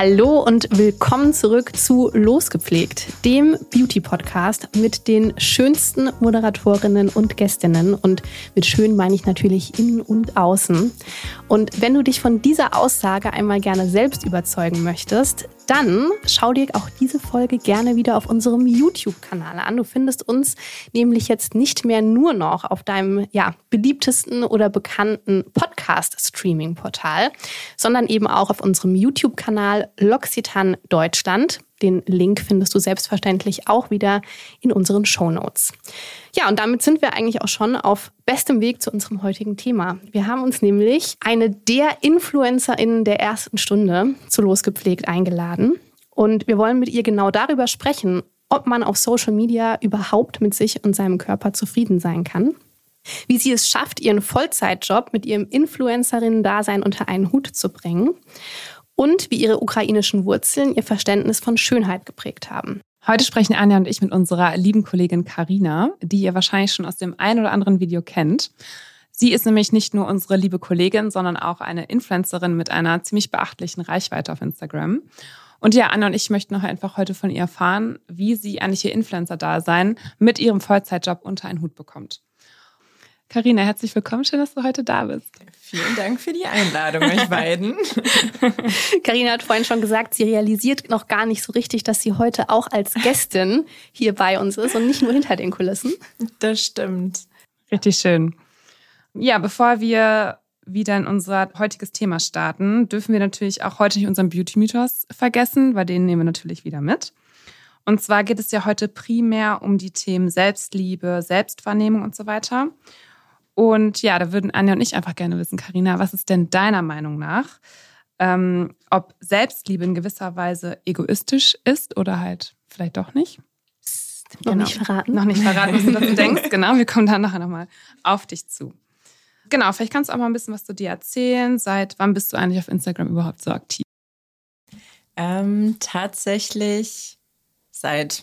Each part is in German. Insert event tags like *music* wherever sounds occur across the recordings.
Hallo und willkommen zurück zu Losgepflegt, dem Beauty-Podcast mit den schönsten Moderatorinnen und Gästinnen. Und mit schön meine ich natürlich innen und außen. Und wenn du dich von dieser Aussage einmal gerne selbst überzeugen möchtest, dann schau dir auch diese Folge gerne wieder auf unserem YouTube-Kanal an. Du findest uns nämlich jetzt nicht mehr nur noch auf deinem ja, beliebtesten oder bekannten Podcast-Streaming-Portal, sondern eben auch auf unserem YouTube-Kanal L'Occitane Deutschland. Den Link findest du selbstverständlich auch wieder in unseren Show Notes. Ja, und damit sind wir eigentlich auch schon auf bestem Weg zu unserem heutigen Thema. Wir haben uns nämlich eine der InfluencerInnen der ersten Stunde zu Losgepflegt eingeladen. Und wir wollen mit ihr genau darüber sprechen, ob man auf Social Media überhaupt mit sich und seinem Körper zufrieden sein kann. Wie sie es schafft, ihren Vollzeitjob mit ihrem Influencerinnen-Dasein unter einen Hut zu bringen und wie ihre ukrainischen Wurzeln ihr Verständnis von Schönheit geprägt haben. Heute sprechen Anja und ich mit unserer lieben Kollegin Karina, die ihr wahrscheinlich schon aus dem ein oder anderen Video kennt. Sie ist nämlich nicht nur unsere liebe Kollegin, sondern auch eine Influencerin mit einer ziemlich beachtlichen Reichweite auf Instagram. Und ja, Anna und ich möchten noch einfach heute von ihr erfahren, wie sie eigentlich ihr Influencer-Dasein mit ihrem Vollzeitjob unter einen Hut bekommt. Karina, herzlich willkommen. Schön, dass du heute da bist. Vielen Dank für die Einladung, euch *laughs* beiden. Karina hat vorhin schon gesagt, sie realisiert noch gar nicht so richtig, dass sie heute auch als Gästin hier bei uns ist und nicht nur hinter den Kulissen. Das stimmt. Richtig schön. Ja, bevor wir wieder in unser heutiges Thema starten, dürfen wir natürlich auch heute nicht unseren Beauty-Mythos vergessen, weil den nehmen wir natürlich wieder mit. Und zwar geht es ja heute primär um die Themen Selbstliebe, Selbstwahrnehmung und so weiter. Und ja, da würden Anja und ich einfach gerne wissen, Karina, was ist denn deiner Meinung nach, ähm, ob Selbstliebe in gewisser Weise egoistisch ist oder halt vielleicht doch nicht? Noch nicht verraten. Noch nicht verraten, was du dazu denkst. *laughs* Genau, wir kommen dann nachher nochmal auf dich zu. Genau, vielleicht kannst du auch mal ein bisschen was zu dir erzählen. Seit wann bist du eigentlich auf Instagram überhaupt so aktiv? Ähm, tatsächlich seit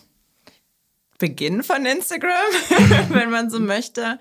Beginn von Instagram, *laughs* wenn man so möchte.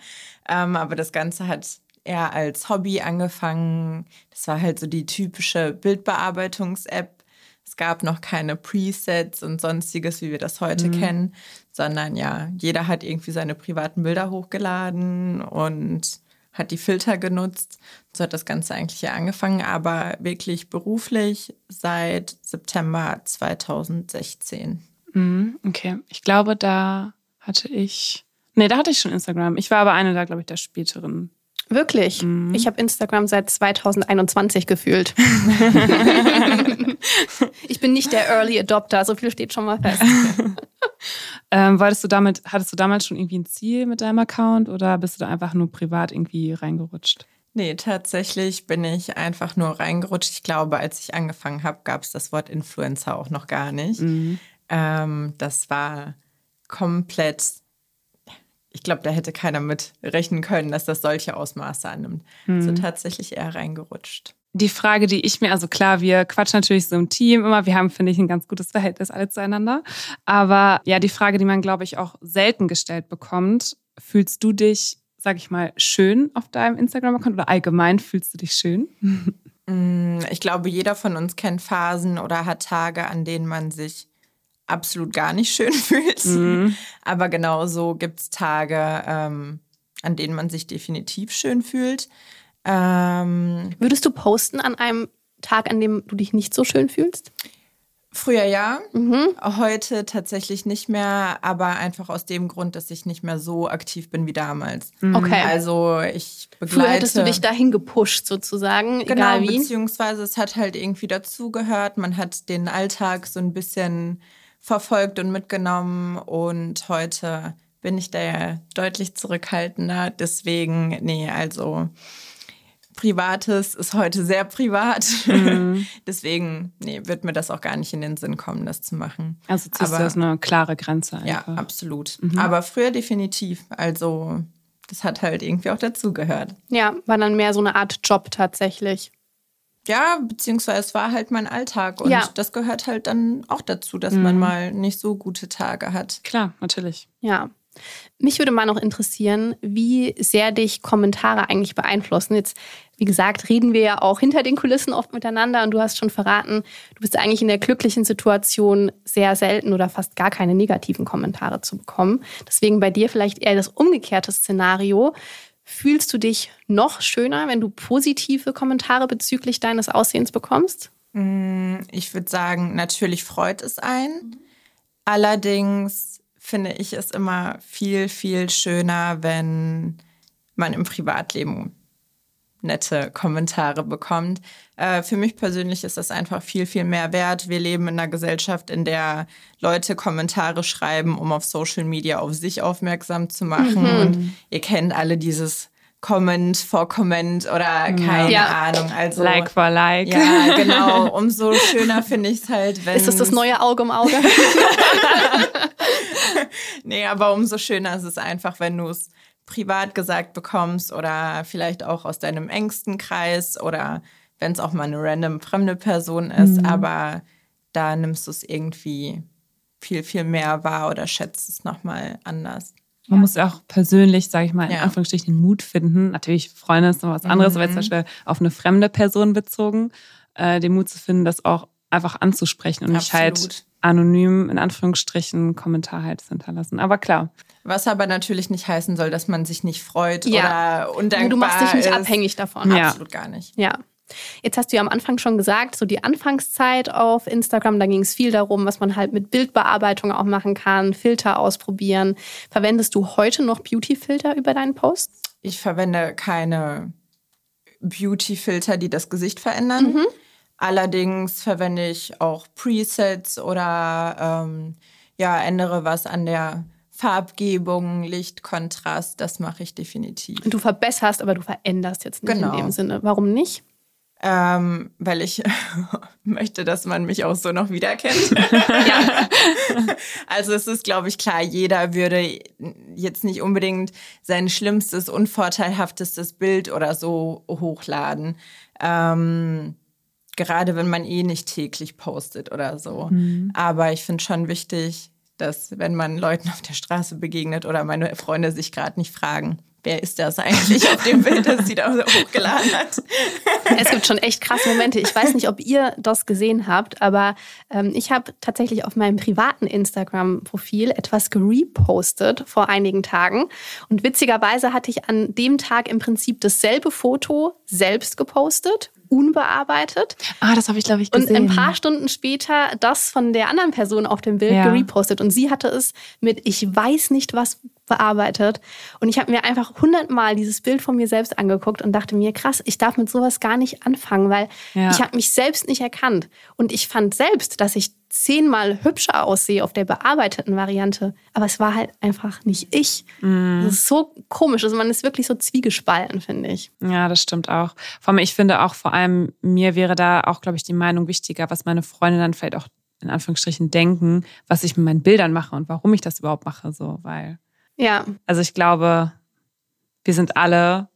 Ähm, aber das Ganze hat eher als Hobby angefangen. Das war halt so die typische Bildbearbeitungs-App. Es gab noch keine Presets und sonstiges, wie wir das heute Mhm. kennen, sondern ja, jeder hat irgendwie seine privaten Bilder hochgeladen und hat die Filter genutzt. So hat das Ganze eigentlich ja angefangen, aber wirklich beruflich seit September 2016. Mhm, okay, ich glaube, da hatte ich. Nee, da hatte ich schon Instagram. Ich war aber eine da, glaube ich, der späteren. Wirklich? Mhm. Ich habe Instagram seit 2021 gefühlt. *laughs* ich bin nicht der Early Adopter, so viel steht schon mal fest. *laughs* Ähm, wolltest du damit, hattest du damals schon irgendwie ein Ziel mit deinem Account oder bist du da einfach nur privat irgendwie reingerutscht? Nee, tatsächlich bin ich einfach nur reingerutscht. Ich glaube, als ich angefangen habe, gab es das Wort Influencer auch noch gar nicht. Mhm. Ähm, das war komplett, ich glaube, da hätte keiner mit rechnen können, dass das solche Ausmaße annimmt. So tatsächlich eher reingerutscht. Die Frage, die ich mir, also klar, wir quatschen natürlich so im Team immer, wir haben, finde ich, ein ganz gutes Verhältnis alle zueinander. Aber ja, die Frage, die man, glaube ich, auch selten gestellt bekommt, fühlst du dich, sag ich mal, schön auf deinem Instagram-Account oder allgemein fühlst du dich schön? Mm, *laughs* Ich glaube, jeder von uns kennt Phasen oder hat Tage, an denen man sich absolut gar nicht schön *laughs* fühlt. Aber genauso gibt es Tage, ähm, an denen man sich definitiv schön fühlt. Ähm, Würdest du posten an einem Tag, an dem du dich nicht so schön fühlst? früher ja, Mhm. heute tatsächlich nicht mehr, aber einfach aus dem Grund, dass ich nicht mehr so aktiv bin wie damals. Okay. Also ich begleite. Früher hättest du dich dahin gepusht, sozusagen, Genau, egal wie. beziehungsweise es hat halt irgendwie dazugehört. Man hat den Alltag so ein bisschen verfolgt und mitgenommen und heute bin ich da ja deutlich zurückhaltender. Deswegen, nee, also Privates ist heute sehr privat. *laughs* Deswegen, nee, wird mir das auch gar nicht in den Sinn kommen, das zu machen. Also ziehst Aber- du das eine klare Grenze Ja, einfach. absolut. Aber früher definitiv. Also das hat halt irgendwie auch dazugehört. Ja, war dann mehr so eine Art Job tatsächlich. Ja, beziehungsweise es war halt mein Alltag und Ja. das gehört halt dann auch dazu, dass man mal nicht so gute Tage hat. Klar, natürlich. Ja. Mich würde mal noch interessieren, wie sehr dich Kommentare eigentlich beeinflussen. Jetzt, wie gesagt, reden wir ja auch hinter den Kulissen oft miteinander und du hast schon verraten, du bist eigentlich in der glücklichen Situation, sehr selten oder fast gar keine negativen Kommentare zu bekommen. Deswegen bei dir vielleicht eher das umgekehrte Szenario. Fühlst du dich noch schöner, wenn du positive Kommentare bezüglich deines Aussehens bekommst? Ich würde sagen, natürlich freut es einen. Allerdings finde ich es immer viel, viel schöner, wenn man im Privatleben nette Kommentare bekommt. Äh, für mich persönlich ist das einfach viel, viel mehr wert. Wir leben in einer Gesellschaft, in der Leute Kommentare schreiben, um auf Social Media auf sich aufmerksam zu machen. Und ihr kennt alle dieses Comment for Comment oder keine Ja. Ahnung. Also Like for like. ja, genau. Umso schöner finde ich es halt, wenn. *laughs* Ist das das neue Auge um Auge? *laughs* Nee, aber umso schöner ist es einfach, wenn du es privat gesagt bekommst oder vielleicht auch aus deinem engsten Kreis oder wenn es auch mal eine random fremde Person ist. Aber da nimmst du es irgendwie viel, viel mehr wahr oder schätzt es nochmal anders. Man muss auch persönlich, sage ich mal, in Ja. Anführungsstrichen den Mut finden. Natürlich, Freunde ist noch was anderes, aber jetzt zum Beispiel auf eine fremde Person bezogen, äh, den Mut zu finden, das auch einfach anzusprechen und nicht halt Absolut. Anonym in Anführungsstrichen Kommentar halt hinterlassen. Aber klar, Was aber natürlich nicht heißen soll, dass man sich nicht freut Ja. oder undankbar du machst dich nicht ist. abhängig davon. Ja. Absolut gar nicht. Ja. Jetzt hast du ja am Anfang schon gesagt, so die Anfangszeit auf Instagram, da ging es viel darum, was man halt mit Bildbearbeitung auch machen kann, Filter ausprobieren. Verwendest du heute noch Beauty-Filter über deinen Posts? Ich verwende keine Beauty-Filter, die das Gesicht verändern. Allerdings verwende ich auch Presets oder ähm, ja, ändere was an der Farbgebung, Lichtkontrast. Das mache ich definitiv. Du verbesserst, aber du veränderst jetzt nicht Genau. in dem Sinne. Warum nicht? Ähm, weil ich *laughs* möchte, dass man mich auch so noch wiedererkennt. *laughs* *laughs* Also es ist, glaube ich, klar, jeder würde jetzt nicht unbedingt sein schlimmstes, unvorteilhaftestes Bild oder so hochladen. Ähm, gerade wenn man eh nicht täglich postet oder so. Aber ich finde schon wichtig, dass wenn man Leuten auf der Straße begegnet oder meine Freunde sich gerade nicht fragen, wer ist das eigentlich auf dem Bild, das sie da hochgeladen hat. *laughs* Es gibt schon echt krasse Momente. Ich weiß nicht, ob ihr das gesehen habt, aber ähm, ich habe tatsächlich auf meinem privaten Instagram-Profil etwas gerepostet vor einigen Tagen. Und witzigerweise hatte ich an dem Tag im Prinzip dasselbe Foto selbst gepostet, unbearbeitet. ah, das habe ich, glaube ich, Und gesehen. ein paar Stunden später das von der anderen Person auf dem Bild Ja. gerepostet. Und sie hatte es mit Ich weiß nicht was bearbeitet. Und ich habe mir einfach hundertmal dieses Bild von mir selbst angeguckt und dachte mir, krass, ich darf mit sowas gar nicht anfangen, weil Ja. ich habe mich selbst nicht erkannt. Und ich fand selbst, dass ich zehnmal hübscher aussehe auf der bearbeiteten Variante. Aber es war halt einfach nicht ich. Mhm. Das ist so komisch. Also man ist wirklich so zwiegespalten, finde ich. Ja, das stimmt auch. Vor allem, ich finde auch vor allem, mir wäre da auch, glaube ich, die Meinung wichtiger, was meine Freunde dann vielleicht auch in Anführungsstrichen denken, was ich mit meinen Bildern mache und warum ich das überhaupt mache, so, weil, Ja, also ich glaube, wir sind alle,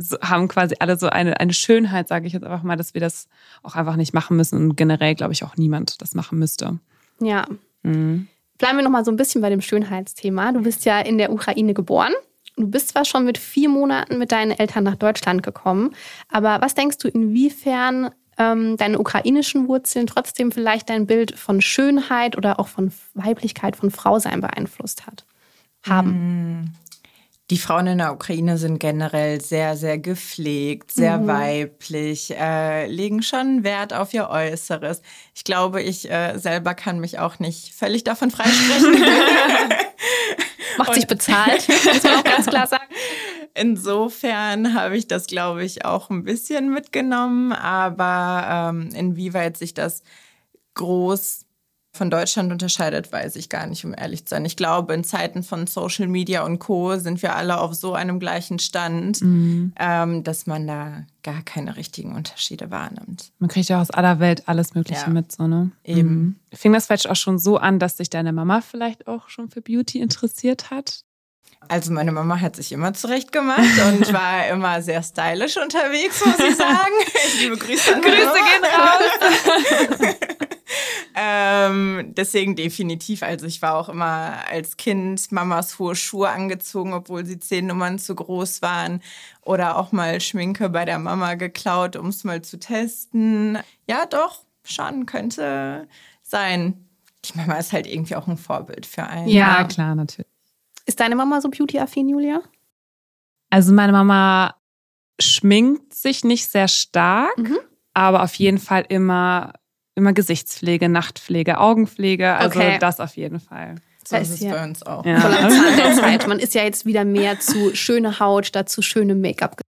so, haben quasi alle so eine, eine Schönheit, sage ich jetzt einfach mal, dass wir das auch einfach nicht machen müssen und generell, glaube ich, auch niemand das machen müsste. ja. Mhm. Bleiben wir noch mal so ein bisschen bei dem Schönheitsthema. Du bist ja in der Ukraine geboren. Du bist zwar schon mit vier Monaten mit deinen Eltern nach Deutschland gekommen, aber was denkst du, inwiefern ähm, deine ukrainischen Wurzeln trotzdem vielleicht dein Bild von Schönheit oder auch von Weiblichkeit, von Frausein beeinflusst hat? Haben. Die Frauen in der Ukraine sind generell sehr, sehr gepflegt, sehr weiblich, äh, legen schon Wert auf ihr Äußeres. Ich glaube, ich äh, selber kann mich auch nicht völlig davon freisprechen. *laughs* Macht sich bezahlt, muss man auch ganz klar sagen. Insofern habe ich das, glaube ich, auch ein bisschen mitgenommen. Aber ähm, inwieweit sich das groß von Deutschland unterscheidet, weiß ich gar nicht, um ehrlich zu sein. Ich glaube, in Zeiten von Social Media und Co. sind wir alle auf so einem gleichen Stand, ähm, dass man da gar keine richtigen Unterschiede wahrnimmt. Man kriegt ja aus aller Welt alles Mögliche Ja. mit, so, ne? Eben. Mhm. Fing das vielleicht auch schon so an, dass sich deine Mama vielleicht auch schon für Beauty interessiert hat? also meine Mama hat sich immer zurecht gemacht *laughs* und war immer sehr stylisch unterwegs, muss ich *laughs* sagen. Ich liebe Grüße an Grüße gehen raus. *laughs* ähm, deswegen definitiv. Also ich war auch immer als Kind Mamas hohe Schuhe angezogen, obwohl sie zehn Nummern zu groß waren. Oder auch mal Schminke bei der Mama geklaut, um es mal zu testen. Ja, doch, schon könnte sein. Die Mama ist halt irgendwie auch ein Vorbild für einen. Ja, klar, natürlich. Ist deine Mama so beauty-affin, Julia? Also meine Mama schminkt sich nicht sehr stark, Mhm. aber auf jeden Fall immer, immer Gesichtspflege, Nachtpflege, Augenpflege. Also Okay. das auf jeden Fall. So ist es ja- bei uns auch. Ja. Der *laughs* Zeit. Man ist ja jetzt wieder mehr zu schöne Haut statt zu schönem Make-up.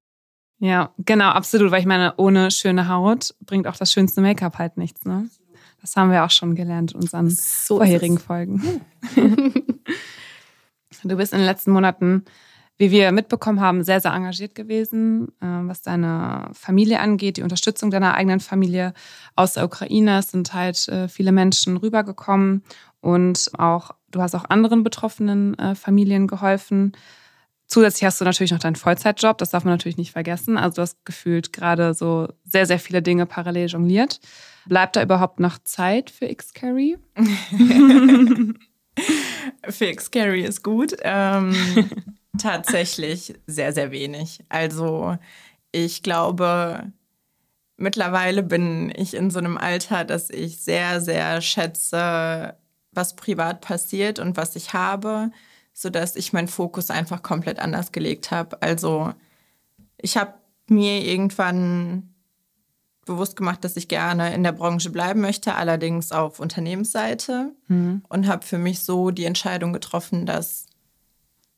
Ja, genau, absolut. Weil ich meine, ohne schöne Haut bringt auch das schönste Make-up halt nichts. Ne? Das haben wir auch schon gelernt in unseren So vorherigen. Folgen. *laughs* du bist in den letzten Monaten, wie wir mitbekommen haben, sehr, sehr engagiert gewesen, äh, was deine Familie angeht, die Unterstützung deiner eigenen Familie aus der Ukraine. Es sind halt äh, viele Menschen rübergekommen und auch du hast auch anderen betroffenen äh, Familien geholfen. Zusätzlich hast du natürlich noch deinen Vollzeitjob, das darf man natürlich nicht vergessen. Also du hast gefühlt gerade so sehr, sehr viele Dinge parallel jongliert. Bleibt da überhaupt noch Zeit für X-Carry? *laughs* Fix Scary ist gut. Ähm, *laughs* tatsächlich sehr, sehr wenig. Also ich glaube, mittlerweile bin ich in so einem Alter, dass ich sehr, sehr schätze, was privat passiert und was ich habe, sodass ich meinen Fokus einfach komplett anders gelegt habe. Also ich habe mir irgendwann bewusst gemacht, dass ich gerne in der Branche bleiben möchte, allerdings auf Unternehmensseite und habe für mich so die Entscheidung getroffen, dass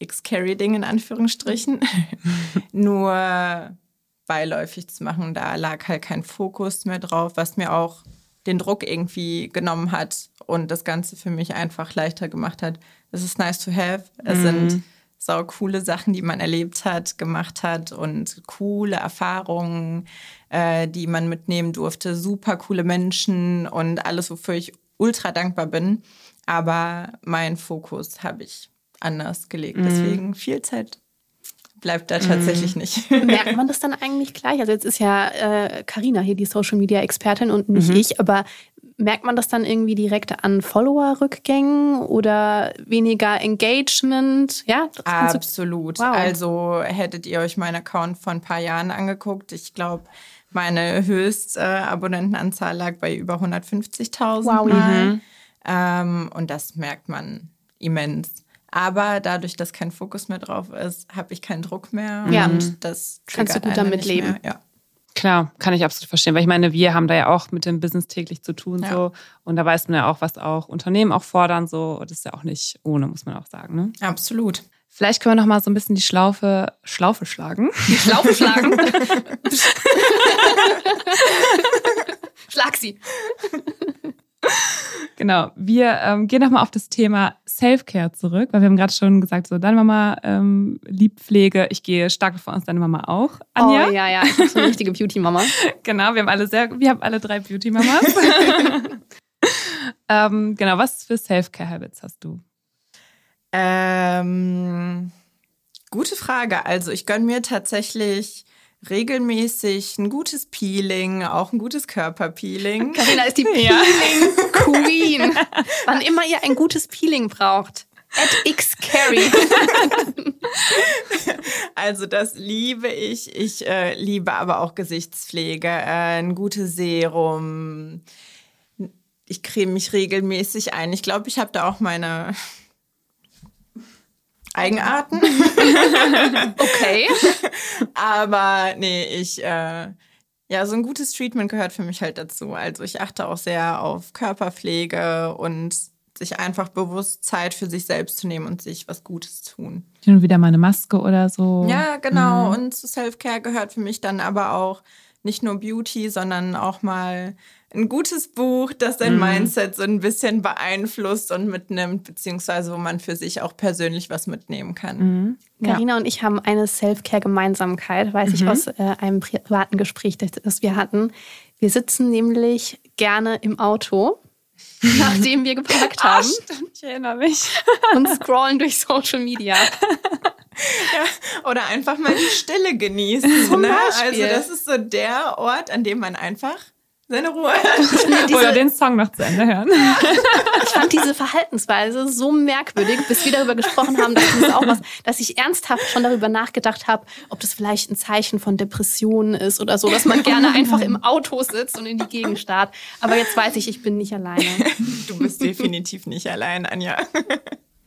X-Carry-Ding in Anführungsstrichen *laughs* nur beiläufig zu machen. Da lag halt kein Fokus mehr drauf, was mir auch den Druck irgendwie genommen hat und das Ganze für mich einfach leichter gemacht hat. Es ist nice to have. Es sind sau coole Sachen, die man erlebt hat, gemacht hat und coole Erfahrungen, äh, die man mitnehmen durfte. Super coole Menschen und alles, wofür ich ultra dankbar bin. Aber meinen Fokus habe ich anders gelegt. Deswegen viel Zeit bleibt da tatsächlich nicht. *laughs* Merkt *laughs* man das dann eigentlich gleich? Also jetzt ist ja Karina hier die Social Media Expertin und nicht ich, aber merkt man das dann irgendwie direkt an Follower-Rückgängen oder weniger Engagement? Ja, Absolut. Wow. Also hättet ihr euch meinen Account vor ein paar Jahren angeguckt, ich glaube, meine höchste äh, Abonnentenanzahl lag bei über 150.000 Wow. Mal. Ähm, und das merkt man immens. Aber dadurch, dass kein Fokus mehr drauf ist, habe ich keinen Druck mehr. Ja. Und das Kannst du gut damit leben. Ja. Klar, kann ich absolut verstehen, weil ich meine, wir haben da ja auch mit dem Business täglich zu tun Ja. so und da weiß man ja auch, was auch Unternehmen auch fordern so. Das ist ja auch nicht ohne, muss man auch sagen. Ne? Absolut. Vielleicht können wir noch mal so ein bisschen die Schlaufe, Schlaufe schlagen. *laughs* die Schlaufe schlagen. *laughs* Schlag sie. *laughs* Genau, wir ähm, gehen nochmal auf das Thema Self-Care zurück, weil wir haben gerade schon gesagt, so deine Mama ähm, liebt Pflege. Ich gehe stark davon aus, deine Mama auch. Anja? Oh ja, ja, ich bin so eine richtige Beauty-Mama. *laughs* Genau, wir haben alle sehr, wir haben alle drei Beauty-Mamas. *laughs* ähm, genau, was für Self-Care-Habits hast du? Ähm, gute Frage. Also ich gönne mir tatsächlich regelmäßig ein gutes Peeling, auch ein gutes Körperpeeling. Carina ist die Peeling Queen. *laughs* Wann immer ihr ein gutes Peeling braucht. At xcarry. *laughs* Also das liebe ich. Ich äh, liebe aber auch Gesichtspflege, äh, ein gutes Serum. Ich creme mich regelmäßig ein. Ich glaube, ich habe da auch meine Eigenarten. *laughs* Okay. *laughs* Aber nee, ich, äh, ja, so ein gutes Treatment gehört für mich halt dazu. Also ich achte auch sehr auf Körperpflege und sich einfach bewusst Zeit für sich selbst zu nehmen und sich was Gutes tun. Hin und wieder mal eine Maske oder so. Ja, genau. Und zu Self-Care gehört für mich dann aber auch nicht nur Beauty, sondern auch mal ein gutes Buch, das dein Mindset so ein bisschen beeinflusst und mitnimmt, beziehungsweise wo man für sich auch persönlich was mitnehmen kann. Mhm. Carina und ich haben eine Self-Care-Gemeinsamkeit, weiß ich aus äh, einem privaten Gespräch, das, das wir hatten. Wir sitzen nämlich gerne im Auto *laughs* nachdem wir geparkt haben. Ah, stimmt, ich erinnere mich. *laughs* und scrollen durch Social Media. *laughs* Ja, oder einfach mal die Stille genießen. Zum ne? Also das ist so der Ort, an dem man einfach seine Ruhe. *laughs* Oder den Song noch zu Ende hören. *laughs* Ich fand diese Verhaltensweise so merkwürdig, bis wir darüber gesprochen haben, dass, das auch was, dass ich ernsthaft schon darüber nachgedacht habe, ob das vielleicht ein Zeichen von Depressionen ist oder so, dass man gerne einfach im Auto sitzt und in die Gegend starrt. Aber jetzt weiß ich, ich bin nicht alleine. Du bist definitiv nicht allein, Anja.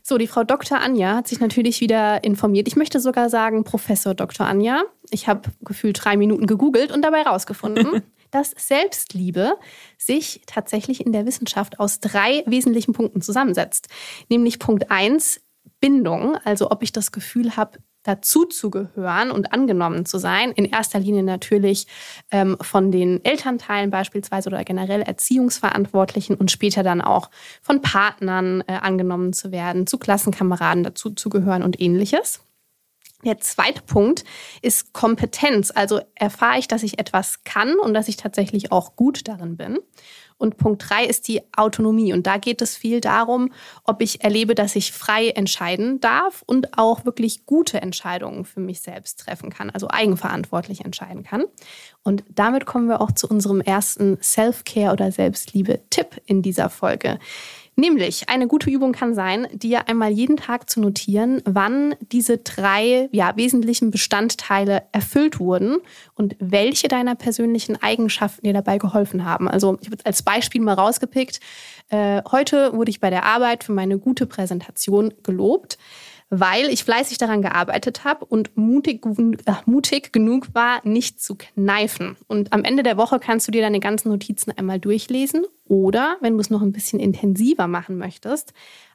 So, die Frau Dr. Anja hat sich natürlich wieder informiert. Ich möchte sogar sagen, Professor Dr. Anja. Ich habe gefühlt drei Minuten gegoogelt und dabei rausgefunden, dass Selbstliebe sich tatsächlich in der Wissenschaft aus drei wesentlichen Punkten zusammensetzt. Nämlich Punkt eins Bindung, also ob ich das Gefühl habe, dazu zu gehören und angenommen zu sein. In erster Linie natürlich ähm, von den Elternteilen beispielsweise oder generell Erziehungsverantwortlichen und später dann auch von Partnern äh, angenommen zu werden, zu Klassenkameraden dazu zu gehören und ähnliches. Der zweite Punkt ist Kompetenz. Also erfahre ich, dass ich etwas kann und dass ich tatsächlich auch gut darin bin. Und Punkt drei ist die Autonomie. Und da geht es viel darum, ob ich erlebe, dass ich frei entscheiden darf und auch wirklich gute Entscheidungen für mich selbst treffen kann, also eigenverantwortlich entscheiden kann. Und damit kommen wir auch zu unserem ersten Self-Care oder Selbstliebe-Tipp in dieser Folge. Nämlich, eine gute Übung kann sein, dir einmal jeden Tag zu notieren, wann diese drei ja, wesentlichen Bestandteile erfüllt wurden und welche deiner persönlichen Eigenschaften dir dabei geholfen haben. Also ich habe als Beispiel mal rausgepickt, äh, heute wurde ich bei der Arbeit für meine gute Präsentation gelobt weil ich fleißig daran gearbeitet habe und mutig, äh, mutig genug war, nicht zu kneifen. Und am Ende der Woche kannst du dir deine ganzen Notizen einmal durchlesen oder, wenn du es noch ein bisschen intensiver machen möchtest,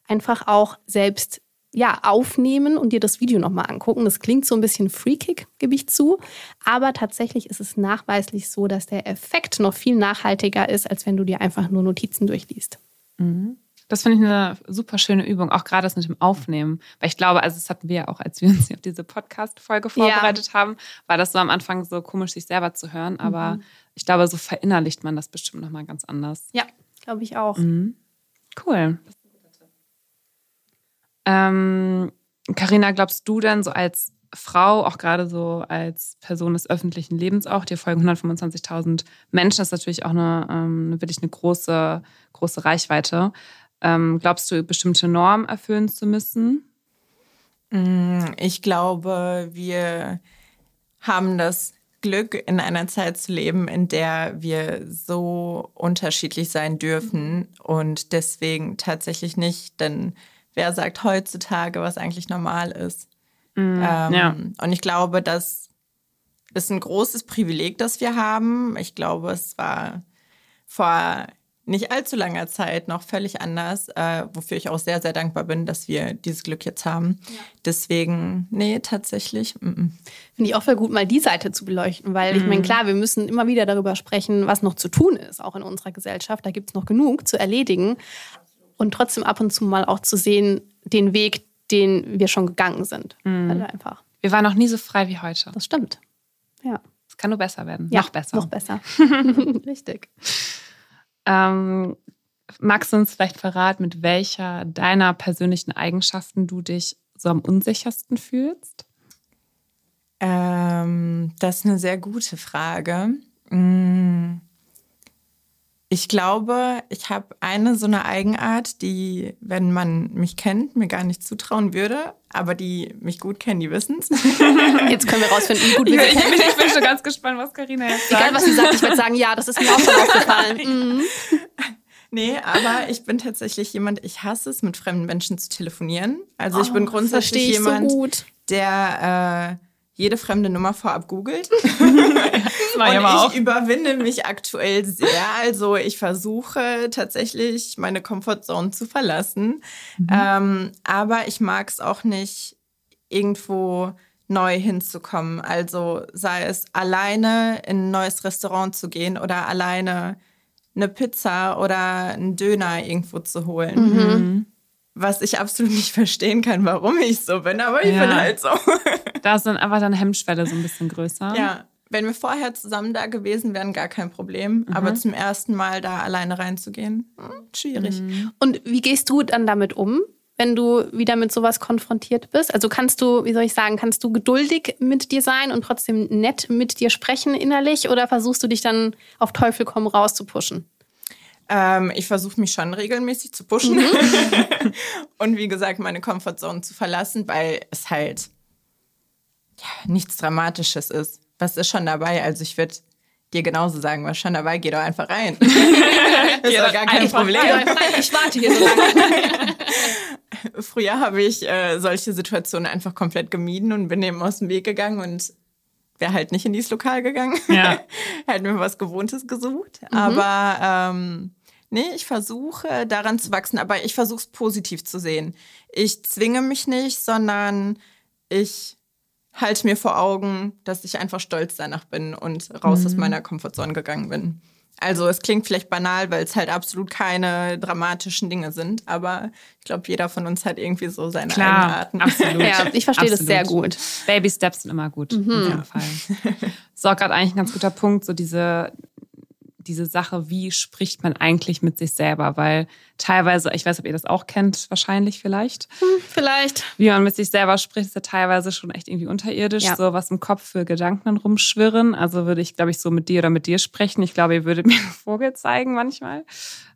einfach auch selbst ja, aufnehmen und dir das Video nochmal angucken. Das klingt so ein bisschen Freakick, gebe ich zu. Aber tatsächlich ist es nachweislich so, dass der Effekt noch viel nachhaltiger ist, als wenn du dir einfach nur Notizen durchliest. Mhm. Das finde ich eine super schöne Übung, auch gerade das mit dem Aufnehmen. Weil ich glaube, also das hatten wir ja auch, als wir uns hier auf diese Podcast-Folge vorbereitet ja. haben, war das so am Anfang so komisch, sich selber zu hören. Aber mhm. ich glaube, so verinnerlicht man das bestimmt nochmal ganz anders. Ja, glaube ich auch. Mhm. Cool. Ähm, Carina, glaubst du denn so als Frau, auch gerade so als Person des öffentlichen Lebens auch, dir folgen 125.000 Menschen, das ist natürlich auch eine, ähm, wirklich eine große, große Reichweite. Ähm, glaubst du, bestimmte Normen erfüllen zu müssen? Mm, ich glaube, wir haben das Glück, in einer Zeit zu leben, in der wir so unterschiedlich sein dürfen und deswegen tatsächlich nicht, denn wer sagt heutzutage, was eigentlich normal ist? Mm, ähm, ja. Und ich glaube, das ist ein großes Privileg, das wir haben. Ich glaube, es war vor nicht allzu langer Zeit noch völlig anders, äh, wofür ich auch sehr, sehr dankbar bin, dass wir dieses Glück jetzt haben. Ja. Deswegen, nee, tatsächlich. M -m. Finde ich auch voll gut, mal die Seite zu beleuchten, weil ich meine, klar, wir müssen immer wieder darüber sprechen, was noch zu tun ist, auch in unserer Gesellschaft. Da gibt es noch genug zu erledigen und trotzdem ab und zu mal auch zu sehen, den Weg, den wir schon gegangen sind. Mhm. Also einfach. Wir waren noch nie so frei wie heute. Das stimmt. Ja. Es kann nur besser werden. Ja, noch besser. Noch besser. *laughs* *laughs* Richtig. Ähm, magst du uns vielleicht verraten, mit welcher deiner persönlichen Eigenschaften du dich so am unsichersten fühlst? Ähm, das ist eine sehr gute Frage. Mm. Ich glaube, ich habe eine so eine Eigenart, die, wenn man mich kennt, mir gar nicht zutrauen würde, aber die mich gut kennen, die wissen es. *laughs* Jetzt können wir rausfinden, wie gut wir ich, bin, ich bin schon ganz gespannt, was Karina jetzt sagt. Egal, was sie sagt, ich werde sagen, ja, das ist mir auch schon aufgefallen. *laughs* Mhm. Nee, aber ich bin tatsächlich jemand, ich hasse es, mit fremden Menschen zu telefonieren. Also ich oh, bin grundsätzlich jemand, so der äh, jede fremde Nummer vorab googelt. *laughs* und ich auch. überwinde mich aktuell sehr. Also ich versuche tatsächlich meine Comfortzone zu verlassen. Mhm. Ähm, aber ich mag es auch nicht, irgendwo neu hinzukommen. Also sei es alleine in ein neues Restaurant zu gehen oder alleine eine Pizza oder einen Döner irgendwo zu holen. Mhm was ich absolut nicht verstehen kann, warum ich so bin, aber ich ja. bin halt so. *laughs* da ist dann einfach deine Hemmschwelle so ein bisschen größer. Ja, wenn wir vorher zusammen da gewesen wären, gar kein Problem. Mhm. Aber zum ersten Mal da alleine reinzugehen, hm, schwierig. Mhm. Und wie gehst du dann damit um? wenn du wieder mit sowas konfrontiert bist? Also kannst du, wie soll ich sagen, kannst du geduldig mit dir sein und trotzdem nett mit dir sprechen innerlich oder versuchst du dich dann auf Teufel komm raus zu pushen? Ähm, ich versuche mich schon regelmäßig zu pushen mhm. *laughs* und wie gesagt meine Comfortzone zu verlassen, weil es halt ja, nichts Dramatisches ist. Was ist schon dabei? Also ich würde dir genauso sagen, was schon dabei, geh doch einfach rein. das *laughs* ist doch gar kein Problem. Ich warte hier so lange. *laughs* Früher habe ich äh, solche Situationen einfach komplett gemieden und bin eben aus dem Weg gegangen und wäre halt nicht in dieses Lokal gegangen. Ja. Hätte mir was Gewohntes gesucht. Mhm. Aber ähm, nee, ich versuche daran zu wachsen, aber ich versuche es positiv zu sehen. Ich zwinge mich nicht, sondern ich halte mir vor Augen, dass ich einfach stolz danach bin und raus mhm. aus meiner Komfortzone gegangen bin. Also es klingt vielleicht banal, weil es halt absolut keine dramatischen Dinge sind, aber ich glaube, jeder von uns hat irgendwie so seine Klar, eigenen Arten. Absolut. *laughs* ja, ich verstehe das sehr gut. Baby Steps sind immer gut, mhm. auf jeden Fall. So, gerade eigentlich ein ganz guter Punkt, so diese diese Sache, wie spricht man eigentlich mit sich selber? Weil teilweise, ich weiß, ob ihr das auch kennt, wahrscheinlich vielleicht. Hm, vielleicht. Wie man mit sich selber spricht, ist ja teilweise schon echt irgendwie unterirdisch, ja. so was im Kopf für Gedanken rumschwirren. Also würde ich, glaube ich, so mit dir oder mit dir sprechen. Ich glaube, ihr würdet *laughs* mir einen Vogel zeigen manchmal.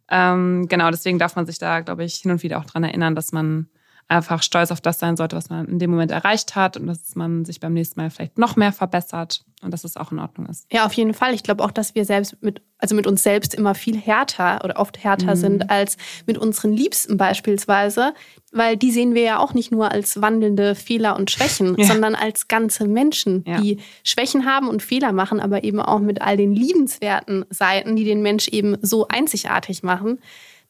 Ähm, genau, deswegen darf man sich da, glaube ich, hin und wieder auch dran erinnern, dass man einfach stolz auf das sein sollte, was man in dem Moment erreicht hat und dass man sich beim nächsten Mal vielleicht noch mehr verbessert und dass es auch in Ordnung ist. Ja, auf jeden Fall. Ich glaube auch, dass wir selbst mit, also mit uns selbst immer viel härter oder oft härter mhm. sind als mit unseren Liebsten beispielsweise, weil die sehen wir ja auch nicht nur als wandelnde Fehler und Schwächen, ja. sondern als ganze Menschen, ja. die Schwächen haben und Fehler machen, aber eben auch mit all den liebenswerten Seiten, die den Mensch eben so einzigartig machen.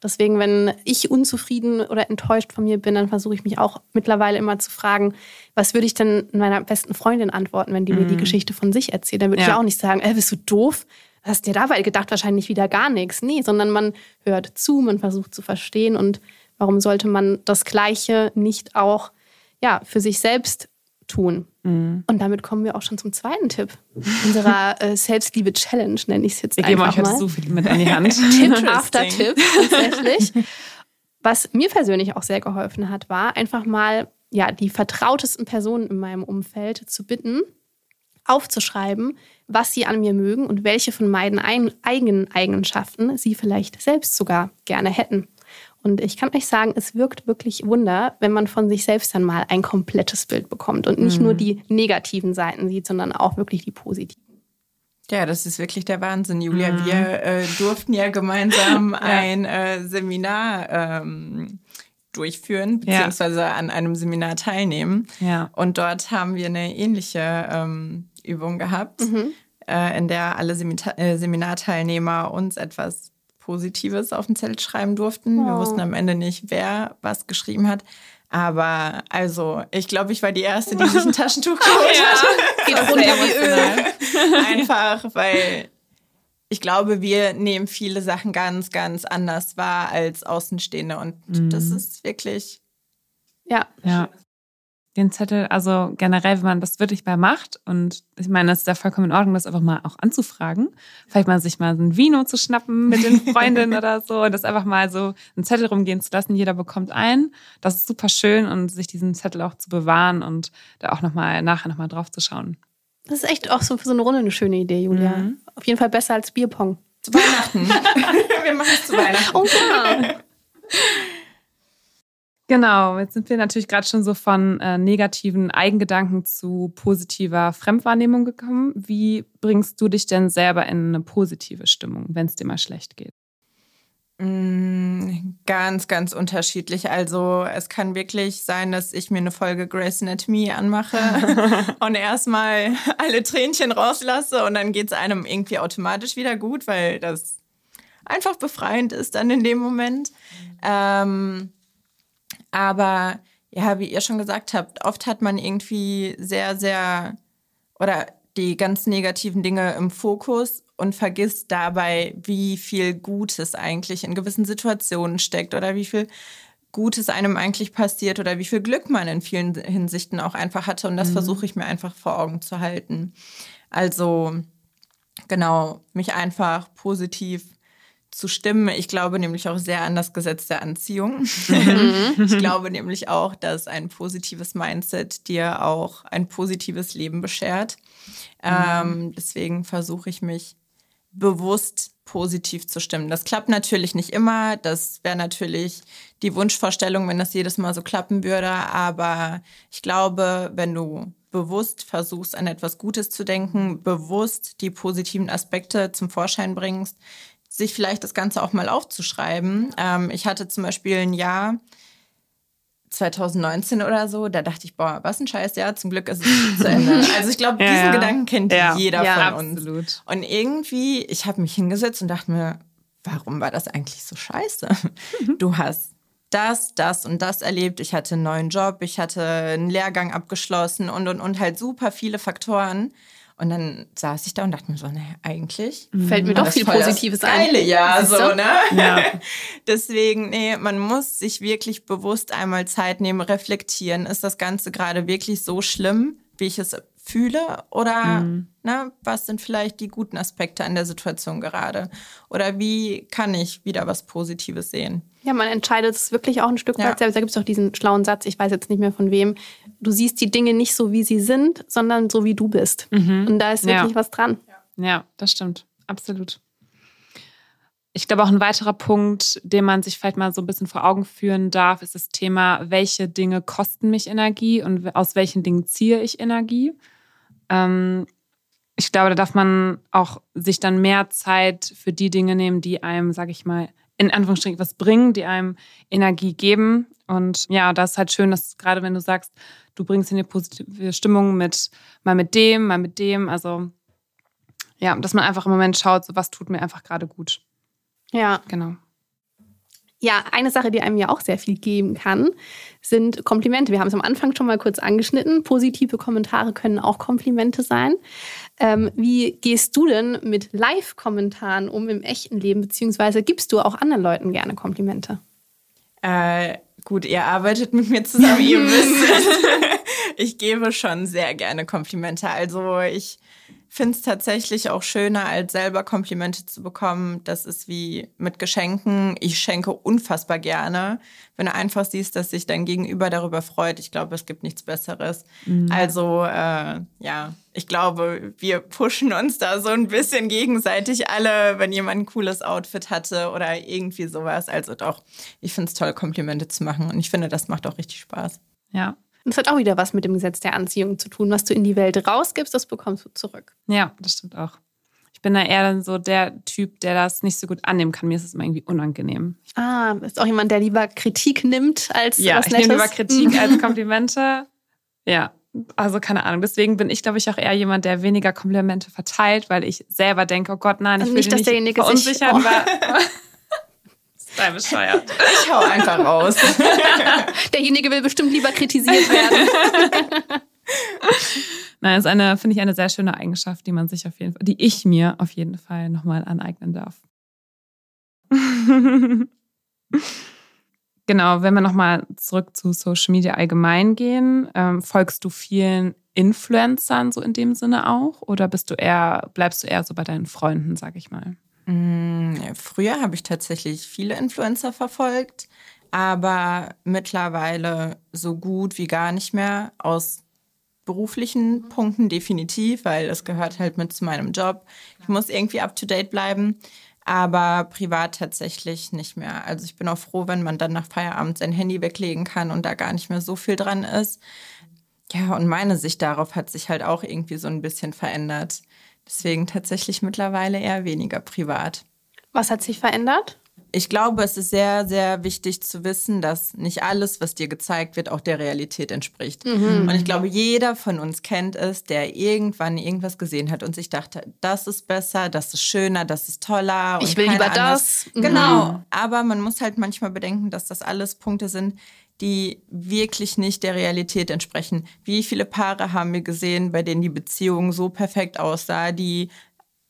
Deswegen, wenn ich unzufrieden oder enttäuscht von mir bin, dann versuche ich mich auch mittlerweile immer zu fragen, was würde ich denn meiner besten Freundin antworten, wenn die mhm. mir die mhm. Geschichte von sich erzählt? Dann würde ja. ich auch nicht sagen, ey, bist du doof? Was hast du dir dabei gedacht? Wahrscheinlich wieder gar nichts. Nee, sondern man hört zu, man versucht zu verstehen und warum sollte man das Gleiche nicht auch ja, für sich selbst tun. Mhm. Und damit kommen wir auch schon zum zweiten Tipp unserer *laughs* äh, Selbstliebe-Challenge, nenne ich es jetzt wir einfach geben euch heute so viel mit an die Hand. Tipp after Tipp *laughs* tatsächlich. Was mir persönlich auch sehr geholfen hat, war einfach mal ja, die vertrautesten Personen in meinem Umfeld zu bitten, aufzuschreiben, was sie an mir mögen und welche von meinen eigenen Eigenschaften sie vielleicht selbst sogar gerne hätten. Und ich kann euch sagen, es wirkt wirklich Wunder, wenn man von sich selbst dann mal ein komplettes Bild bekommt und nicht mhm. nur die negativen Seiten sieht, sondern auch wirklich die positiven. Ja, das ist wirklich der Wahnsinn, Julia. Mhm. Wir äh, durften ja gemeinsam *laughs* ja. ein äh, Seminar ähm, durchführen, beziehungsweise ja. an einem Seminar teilnehmen. Ja. Und dort haben wir eine ähnliche ähm, Übung gehabt, mhm. äh, in der alle Semita äh, Seminarteilnehmer uns etwas Positives auf den Zettel schreiben durften. Oh. Wir wussten am Ende nicht, wer was geschrieben hat. Aber also, ich glaube, ich war die Erste, die sich ein *laughs* Taschentuch geholt ja, hat. Geht runter wie Öl. Einfach, weil ich glaube, wir nehmen viele Sachen ganz, ganz anders wahr als Außenstehende. Und mhm. das ist wirklich. Ja. ja den Zettel, also generell, wenn man das wirklich mal macht und ich meine, das ist ja vollkommen in Ordnung, das einfach mal auch anzufragen. Vielleicht mal sich mal so ein Vino zu schnappen mit den Freundinnen *laughs* oder so und das einfach mal so einen Zettel rumgehen zu lassen. Jeder bekommt einen. Das ist super schön und sich diesen Zettel auch zu bewahren und da auch nochmal nachher nochmal drauf zu schauen. Das ist echt auch so für so eine Runde eine schöne Idee, Julia. Mhm. Auf jeden Fall besser als Bierpong. Zu Weihnachten. *laughs* Wir machen es zu Weihnachten. Oh ja. Genau, jetzt sind wir natürlich gerade schon so von äh, negativen Eigengedanken zu positiver Fremdwahrnehmung gekommen. Wie bringst du dich denn selber in eine positive Stimmung, wenn es dir mal schlecht geht? Mm, ganz, ganz unterschiedlich. Also es kann wirklich sein, dass ich mir eine Folge Grace Anatomy anmache *laughs* und erstmal alle Tränchen rauslasse und dann geht es einem irgendwie automatisch wieder gut, weil das einfach befreiend ist dann in dem Moment. Ähm, aber ja, wie ihr schon gesagt habt, oft hat man irgendwie sehr, sehr oder die ganz negativen Dinge im Fokus und vergisst dabei, wie viel Gutes eigentlich in gewissen Situationen steckt oder wie viel Gutes einem eigentlich passiert oder wie viel Glück man in vielen Hinsichten auch einfach hatte. Und das mhm. versuche ich mir einfach vor Augen zu halten. Also genau, mich einfach positiv zu stimmen. Ich glaube nämlich auch sehr an das Gesetz der Anziehung. Mhm. ich glaube nämlich auch, dass ein positives Mindset dir auch ein positives Leben beschert. Mhm. Ähm, deswegen versuche ich mich bewusst positiv zu stimmen. Das klappt natürlich nicht immer. Das wäre natürlich die Wunschvorstellung, wenn das jedes Mal so klappen würde. Aber ich glaube, wenn du bewusst versuchst, an etwas Gutes zu denken, bewusst die positiven Aspekte zum Vorschein bringst, sich vielleicht das Ganze auch mal aufzuschreiben. Ähm, ich hatte zum Beispiel ein Jahr, 2019 oder so, da dachte ich, boah, was ein Scheißjahr, zum Glück ist es zu Ende. *laughs* Also ich glaube, diesen ja. Gedanken kennt ja. jeder ja, von uns. Absolut. Und irgendwie, ich habe mich hingesetzt und dachte mir, warum war das eigentlich so scheiße? Du hast das, das und das erlebt. Ich hatte einen neuen Job, ich hatte einen Lehrgang abgeschlossen und, und, und halt super viele Faktoren. Und dann saß ich da und dachte mir so, naja, eigentlich fällt mir doch viel Positives ein. Geile Jahr, so, ne? Ja. *laughs* Deswegen, nee, man muss sich wirklich bewusst einmal Zeit nehmen, reflektieren. Ist das Ganze gerade wirklich so schlimm, wie ich es fühle? Oder mhm. ne, was sind vielleicht die guten Aspekte an der Situation gerade? Oder wie kann ich wieder was Positives sehen? Ja, man entscheidet es wirklich auch ein Stück weit ja. selbst. Da gibt es auch diesen schlauen Satz, ich weiß jetzt nicht mehr von wem. Du siehst die Dinge nicht so, wie sie sind, sondern so, wie du bist. Mhm. Und da ist wirklich ja. was dran. Ja, das stimmt. Absolut. Ich glaube, auch ein weiterer Punkt, den man sich vielleicht mal so ein bisschen vor Augen führen darf, ist das Thema, welche Dinge kosten mich Energie und aus welchen Dingen ziehe ich Energie. Ähm, ich glaube, da darf man auch sich dann mehr Zeit für die Dinge nehmen, die einem, sag ich mal, in Anführungsstrichen was bringen, die einem Energie geben. Und ja, das ist halt schön, dass gerade wenn du sagst, du bringst in eine positive Stimmung mit mal mit dem, mal mit dem. Also ja, dass man einfach im Moment schaut, so was tut mir einfach gerade gut. Ja. Genau. Ja, eine Sache, die einem ja auch sehr viel geben kann, sind Komplimente. Wir haben es am Anfang schon mal kurz angeschnitten. Positive Kommentare können auch Komplimente sein. Ähm, wie gehst du denn mit Live-Kommentaren um im echten Leben, beziehungsweise gibst du auch anderen Leuten gerne Komplimente? Äh, gut, ihr arbeitet mit mir zusammen, ihr *laughs* wisst. ich gebe schon sehr gerne Komplimente. Also ich finde es tatsächlich auch schöner, als selber Komplimente zu bekommen. Das ist wie mit Geschenken. Ich schenke unfassbar gerne. Wenn du einfach siehst, dass sich dein Gegenüber darüber freut, ich glaube, es gibt nichts Besseres. Mhm. Also äh, ja, ich glaube, wir pushen uns da so ein bisschen gegenseitig alle, wenn jemand ein cooles Outfit hatte oder irgendwie sowas. Also doch, ich finde es toll, Komplimente zu machen. Und ich finde, das macht auch richtig Spaß. Ja, und das hat auch wieder was mit dem Gesetz der Anziehung zu tun. Was du in die Welt rausgibst, das bekommst du zurück. Ja, das stimmt auch. Ich bin da eher dann so der Typ, der das nicht so gut annehmen kann. Mir ist es immer irgendwie unangenehm. Ah, ist auch jemand, der lieber Kritik nimmt als ja, was Nettes? Ja, ich nehme lieber Kritik als *laughs* Komplimente. Ja, also keine Ahnung. Deswegen bin ich, glaube ich, auch eher jemand, der weniger Komplimente verteilt, weil ich selber denke, oh Gott, nein, ich will nicht, dass derjenige verunsichern. Sich, *laughs* oh. Sei bescheuert. *laughs* Ich hau einfach raus. *laughs* Derjenige will bestimmt lieber kritisiert werden. *laughs* Nein, ist eine, finde ich, eine sehr schöne Eigenschaft, die man sich auf jeden Fall, die ich mir auf jeden Fall nochmal aneignen darf. genau, wenn wir nochmal zurück zu Social Media allgemein gehen, ähm, folgst du vielen Influencern so in dem Sinne auch? Oder bist du eher, bleibst du eher so bei deinen Freunden, sag ich mal? Mm, früher habe ich tatsächlich viele Influencer verfolgt, aber mittlerweile so gut wie gar nicht mehr aus beruflichen Punkten definitiv, weil das gehört halt mit zu meinem Job. Ich muss irgendwie up-to-date bleiben, aber privat tatsächlich nicht mehr. Also ich bin auch froh, wenn man dann nach Feierabend sein Handy weglegen kann und da gar nicht mehr so viel dran ist. Ja, und meine Sicht darauf hat sich halt auch irgendwie so ein bisschen verändert. Deswegen tatsächlich mittlerweile eher weniger privat. Was hat sich verändert? Ich glaube, es ist sehr, sehr wichtig zu wissen, dass nicht alles, was dir gezeigt wird, auch der Realität entspricht. Mhm. Und ich glaube, jeder von uns kennt es, der irgendwann irgendwas gesehen hat und sich dachte, das ist besser, das ist schöner, das ist toller. Ich will lieber anders. das. Genau. Mhm. Aber man muss halt manchmal bedenken, dass das alles Punkte sind, die wirklich nicht der Realität entsprechen. Wie viele Paare haben wir gesehen, bei denen die Beziehung so perfekt aussah, die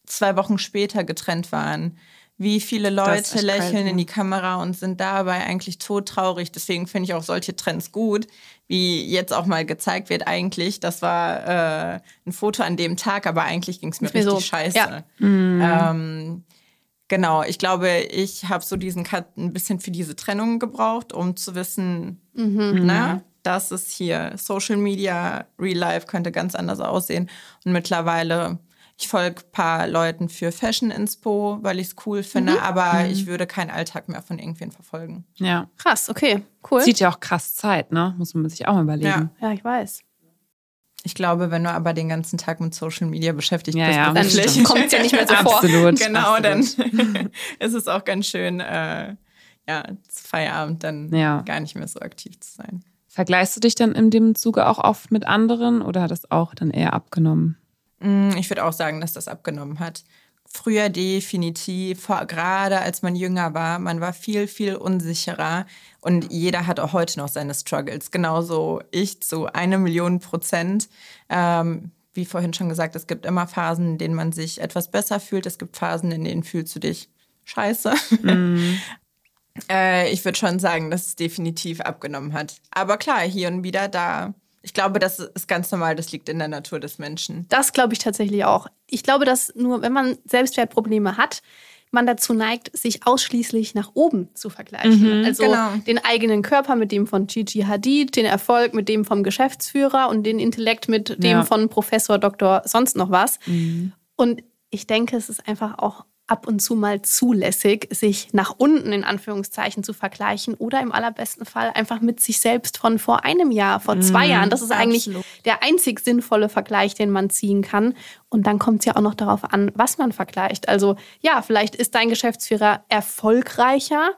zwei Wochen später getrennt waren? wie viele Leute lächeln crazy. in die Kamera und sind dabei eigentlich todtraurig. Deswegen finde ich auch solche Trends gut, wie jetzt auch mal gezeigt wird eigentlich. Das war äh, ein Foto an dem Tag, aber eigentlich ging es mir mir richtig so. scheiße. Ja. Ähm, genau, ich glaube, ich habe so diesen Cut ein bisschen für diese Trennung gebraucht, um zu wissen, na, das ist hier Social Media, Real Life könnte ganz anders aussehen. Und mittlerweile, ich folge ein paar Leuten für Fashion Inspo, weil ich es cool finde, aber ich würde keinen Alltag mehr von irgendwen verfolgen. Ja. Krass, okay, cool. Zieht ja auch krass Zeit, ne? Muss man sich auch mal überlegen. Ja. Ja, ich weiß. Ich glaube, wenn du aber den ganzen Tag mit Social Media beschäftigt Ja, bist, ja, Dann kommt es ja nicht mehr so vor. Absolut. genau, absolut. dann *laughs* ist es auch ganz schön, äh, ja, zu Feierabend dann Ja. gar nicht mehr so aktiv zu sein. Vergleichst du dich dann in dem Zuge auch oft mit anderen oder hat das auch dann eher abgenommen? Mm, Ich würde auch sagen, dass das abgenommen hat. Früher definitiv, vor, gerade als man jünger war, man war viel, viel unsicherer und jeder hat auch heute noch seine Struggles. Genauso ich zu einer Million Prozent. Ähm, wie vorhin schon gesagt, es gibt immer Phasen, in denen man sich etwas besser fühlt. Es gibt Phasen, in denen fühlst du dich scheiße. *laughs* äh, ich würde schon sagen, dass es definitiv abgenommen hat. Aber klar, hier und wieder da. Ich glaube, das ist ganz normal, das liegt in der Natur des Menschen. Das glaube ich tatsächlich auch. Ich glaube, dass nur, wenn man Selbstwertprobleme hat, man dazu neigt, sich ausschließlich nach oben zu vergleichen. also genau. den eigenen Körper mit dem von Gigi Hadid, den Erfolg mit dem vom Geschäftsführer und den Intellekt mit dem Ja. von Professor Doktor sonst noch was. Und ich denke, es ist einfach auch ab und zu mal zulässig, sich nach unten in Anführungszeichen zu vergleichen oder im allerbesten Fall einfach mit sich selbst von vor einem Jahr, vor zwei Jahren. Das ist eigentlich absolut. der einzig sinnvolle Vergleich, den man ziehen kann. Und dann kommt es ja auch noch darauf an, was man vergleicht. Also ja, vielleicht ist dein Geschäftsführer erfolgreicher,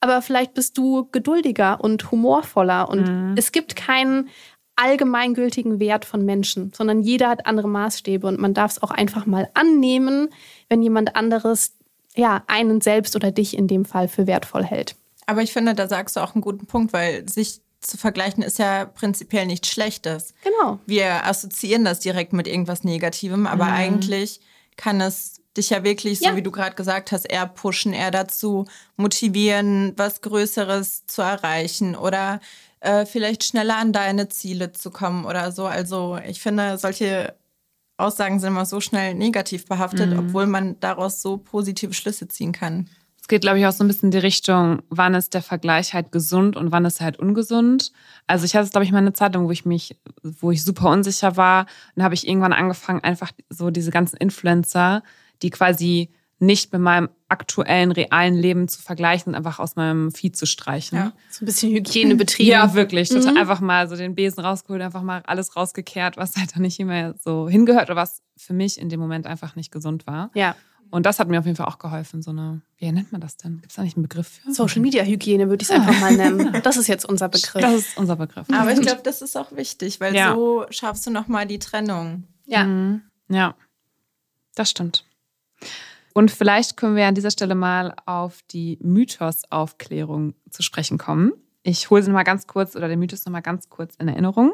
aber vielleicht bist du geduldiger und humorvoller. Und es gibt keinen allgemeingültigen Wert von Menschen, sondern jeder hat andere Maßstäbe und man darf es auch einfach mal annehmen, wenn jemand anderes ja einen selbst oder dich in dem Fall für wertvoll hält. Aber ich finde, da sagst du auch einen guten Punkt, weil sich zu vergleichen ist ja prinzipiell nichts Schlechtes. Genau. Wir assoziieren das direkt mit irgendwas Negativem, aber eigentlich kann es dich ja wirklich, so Ja. wie du gerade gesagt hast, eher pushen, eher dazu motivieren, was Größeres zu erreichen oder äh, vielleicht schneller an deine Ziele zu kommen oder so. Also ich finde, solche Aussagen sind immer so schnell negativ behaftet, obwohl man daraus so positive Schlüsse ziehen kann. Es geht, glaube ich, auch so ein bisschen in die Richtung, wann ist der Vergleich halt gesund und wann ist er halt ungesund. Also ich hatte, glaube ich, mal eine Zeit lang, wo ich mich, wo ich super unsicher war. Dann habe ich irgendwann angefangen, einfach so diese ganzen Influencer, die quasi nicht mit meinem aktuellen, realen Leben zu vergleichen und einfach aus meinem Feed zu streichen. Ja. So ein bisschen Hygiene *laughs* betrieben. Ja, wirklich. Total Mhm. einfach mal so den Besen rausgeholt, einfach mal alles rausgekehrt, was halt da nicht immer so hingehört oder was für mich in dem Moment einfach nicht gesund war. Ja. Und das hat mir auf jeden Fall auch geholfen. So eine, wie nennt man das denn? Gibt es da nicht einen Begriff für? Social Media Hygiene würde ich es einfach mal nennen. *laughs* Das ist jetzt unser Begriff. Das ist unser Begriff. Aber ich glaube, das ist auch wichtig, weil Ja. so schaffst du nochmal die Trennung. ja. Mhm. Ja, das stimmt. Und vielleicht können wir an dieser Stelle mal auf die Mythosaufklärung zu sprechen kommen. Ich hole sie noch mal ganz kurz oder den Mythos noch mal ganz kurz in Erinnerung.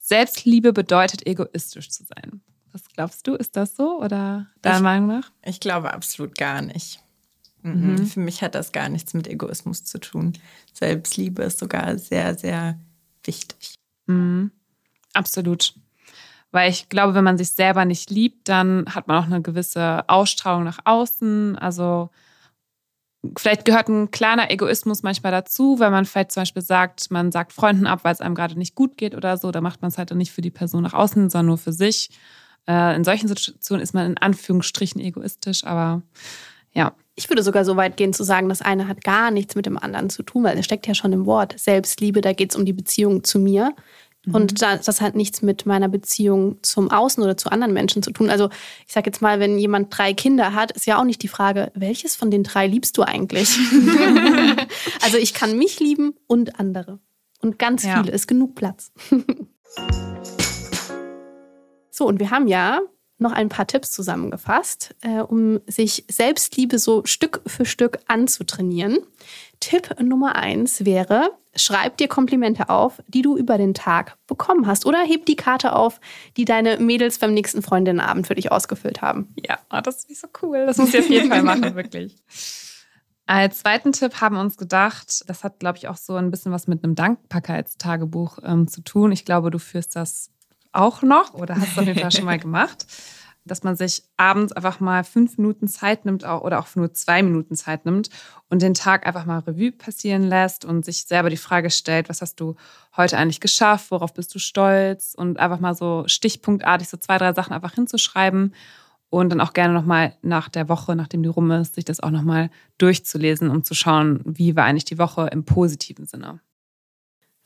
Selbstliebe bedeutet egoistisch zu sein. Was glaubst du? Ist das so oder deiner Ich- Meinung nach? Ich glaube absolut gar nicht. Mhm. Für mich hat das gar nichts mit Egoismus zu tun. Selbstliebe ist sogar sehr, sehr wichtig. Mhm. Absolut. Weil ich glaube, wenn man sich selber nicht liebt, dann hat man auch eine gewisse Ausstrahlung nach außen. Also vielleicht gehört ein kleiner Egoismus manchmal dazu, wenn man vielleicht zum Beispiel sagt, man sagt Freunden ab, weil es einem gerade nicht gut geht oder so. Da macht man es halt dann nicht für die Person nach außen, sondern nur für sich. Äh, in solchen Situationen ist man in Anführungsstrichen egoistisch, aber ja. Ich würde sogar so weit gehen zu sagen, das eine hat gar nichts mit dem anderen zu tun, weil es steckt ja schon im Wort Selbstliebe, da geht es um die Beziehung zu mir. Und da- das hat nichts mit meiner Beziehung zum Außen oder zu anderen Menschen zu tun. Also ich sage jetzt mal, wenn jemand drei Kinder hat, ist ja auch nicht die Frage, welches von den drei liebst du eigentlich? *laughs* also ich kann mich lieben und andere. Und ganz Ja. viele, ist genug Platz. *laughs* so, und wir haben ja noch ein paar Tipps zusammengefasst, äh, um sich Selbstliebe so Stück für Stück anzutrainieren. Tipp Nummer eins wäre, schreib dir Komplimente auf, die du über den Tag bekommen hast. Oder heb die Karte auf, die deine Mädels beim nächsten Freundinnenabend für dich ausgefüllt haben. Ja, oh, das ist so cool. Das muss ich auf jeden Fall machen, wirklich. Als zweiten Tipp haben wir uns gedacht, das hat, glaube ich, auch so ein bisschen was mit einem Dankbarkeitstagebuch ähm, zu tun. Ich glaube, du führst das auch noch oder hast es auf jeden Fall schon mal *laughs* gemacht dass man sich abends einfach mal fünf Minuten Zeit nimmt oder auch nur zwei Minuten Zeit nimmt und den Tag einfach mal Revue passieren lässt und sich selber die Frage stellt, was hast du heute eigentlich geschafft, worauf bist du stolz und einfach mal so stichpunktartig so zwei, drei Sachen einfach hinzuschreiben und dann auch gerne nochmal nach der Woche, nachdem die rum ist, sich das auch nochmal durchzulesen, um zu schauen, wie war eigentlich die Woche im positiven Sinne.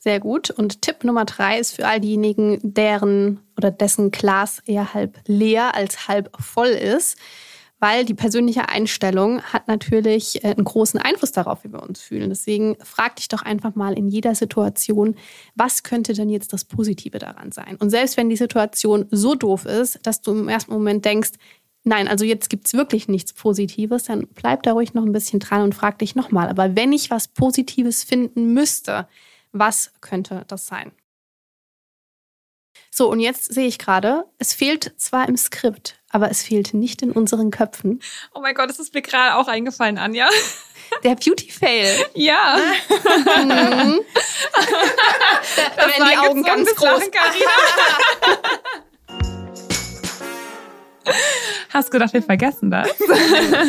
Sehr gut. Und Tipp Nummer drei ist für all diejenigen, deren oder dessen Glas eher halb leer als halb voll ist, weil die persönliche Einstellung hat natürlich äh, einen großen Einfluss darauf, wie wir uns fühlen. Deswegen frag dich doch einfach mal in jeder Situation, was könnte denn jetzt das Positive daran sein? Und selbst wenn die Situation so doof ist, dass du im ersten Moment denkst, nein, also jetzt gibt es wirklich nichts Positives, dann bleib da ruhig noch ein bisschen dran und frag dich nochmal. Aber wenn ich was Positives finden müsste, was könnte das sein? So, und jetzt sehe ich gerade, es fehlt zwar im Skript, aber es fehlt nicht in unseren Köpfen. Oh mein Gott, das ist mir gerade auch eingefallen, Anja. Der Beauty Fail. Ja. *laughs* Mhm. da werden die Augen ganz groß. Lachen, *laughs* Hast gedacht, wir vergessen das?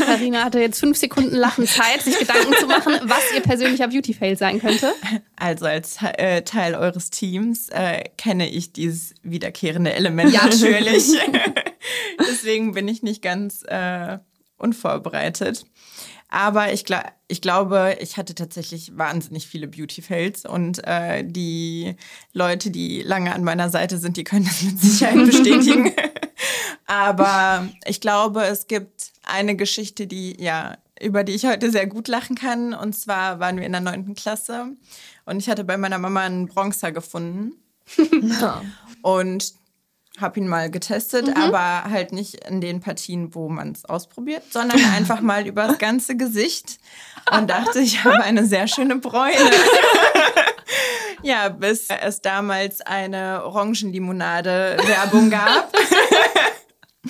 Karina hatte jetzt fünf Sekunden Lachen Zeit, sich Gedanken zu machen, was ihr persönlicher Beauty-Fail sein könnte. Also als äh, Teil eures Teams äh, kenne ich dieses wiederkehrende Element ja. natürlich. *laughs* Deswegen bin ich nicht ganz äh, unvorbereitet. Aber ich, gl ich glaube, ich hatte tatsächlich wahnsinnig viele Beauty-Fails und äh, die Leute, die lange an meiner Seite sind, die können das mit Sicherheit *laughs* bestätigen. Aber ich glaube, es gibt eine Geschichte, die, ja, über die ich heute sehr gut lachen kann. Und zwar waren wir in der neunten Klasse und ich hatte bei meiner Mama einen Bronzer gefunden. *laughs* und habe ihn mal getestet, mhm. aber halt nicht in den Partien, wo man es ausprobiert, sondern einfach mal *laughs* über das ganze Gesicht und dachte, ich habe eine sehr schöne Bräune. *laughs* ja, bis es damals eine Orangenlimonade-Werbung gab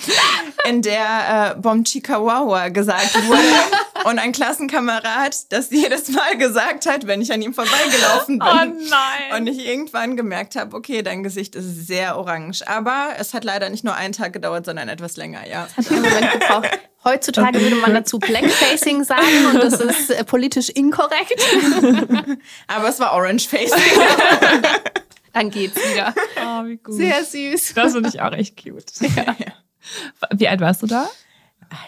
*laughs* in der äh, Bom Chikawawa gesagt wurde. *laughs* Und ein Klassenkamerad, das jedes Mal gesagt hat, wenn ich an ihm vorbeigelaufen bin. Oh nein. Und ich irgendwann gemerkt habe, okay, dein Gesicht ist sehr orange. Aber es hat leider nicht nur einen Tag gedauert, sondern etwas länger, ja. Es hat einen Moment gebraucht. Heutzutage würde man dazu Blackfacing sagen und das ist äh, politisch inkorrekt. *laughs* Aber es war Orange Facing. Dann geht's wieder. Oh, wie gut. Sehr süß. Das finde ich auch echt cute. Ja. Wie alt warst du da?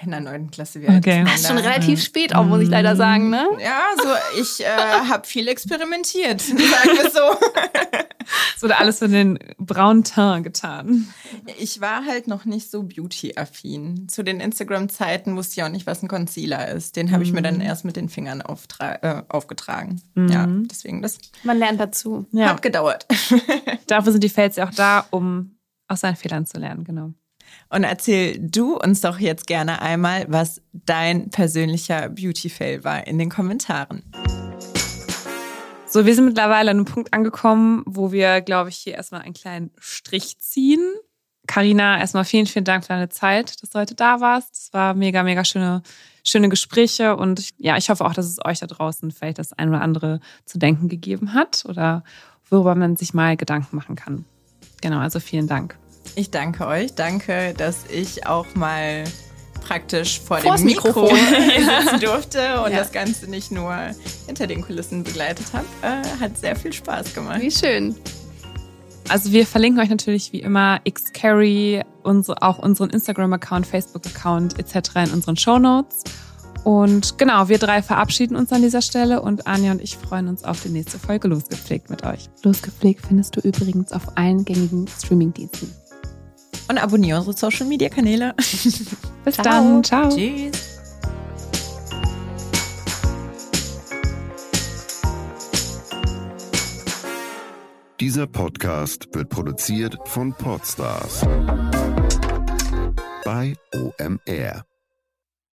In der neunten Klasse. Wie okay. Das ist schon relativ spät auch, muss ich leider sagen, ne? Ja, so ich äh, habe viel experimentiert, *laughs* sagen wir so. *laughs* Es wurde alles für den braunen Teint getan. Ich war halt noch nicht so beauty-affin. Zu den Instagram-Zeiten wusste ich auch nicht, was ein Concealer ist. Den habe ich mir dann mhm. erst mit den Fingern äh, aufgetragen. Mhm. Ja, deswegen das. Man lernt dazu. Ja. Hat gedauert. *laughs* Dafür sind die Fails ja auch da, um aus seinen Fehlern zu lernen, genau. Und erzähl du uns doch jetzt gerne einmal, was dein persönlicher Beauty-Fail war in den Kommentaren. So, wir sind mittlerweile an einem Punkt angekommen, wo wir, glaube ich, hier erstmal einen kleinen Strich ziehen. Karina, erstmal vielen, vielen Dank für deine Zeit, dass du heute da warst. Es war mega, mega schöne, schöne Gespräche und ja, ich hoffe auch, dass es euch da draußen vielleicht das ein oder andere zu denken gegeben hat oder worüber man sich mal Gedanken machen kann. Genau, also vielen Dank. Ich danke euch. Danke, dass ich auch mal praktisch vor Vors dem Mikrofon *laughs* sitzen durfte und ja. das Ganze nicht nur hinter den Kulissen begleitet habe. Äh, hat sehr viel Spaß gemacht. Wie schön. Also wir verlinken euch natürlich wie immer xcarry, unsere, auch unseren Instagram-Account, Facebook-Account etc. in unseren Show Notes. Und genau, wir drei verabschieden uns an dieser Stelle und Anja und ich freuen uns auf die nächste Folge Losgepflegt mit euch. Losgepflegt findest du übrigens auf allen gängigen Streamingdiensten und abonniere unsere Social Media Kanäle. *laughs* Bis Ciao. dann. Ciao. Tschüss. Dieser Podcast wird produziert von Podstars bei OMR.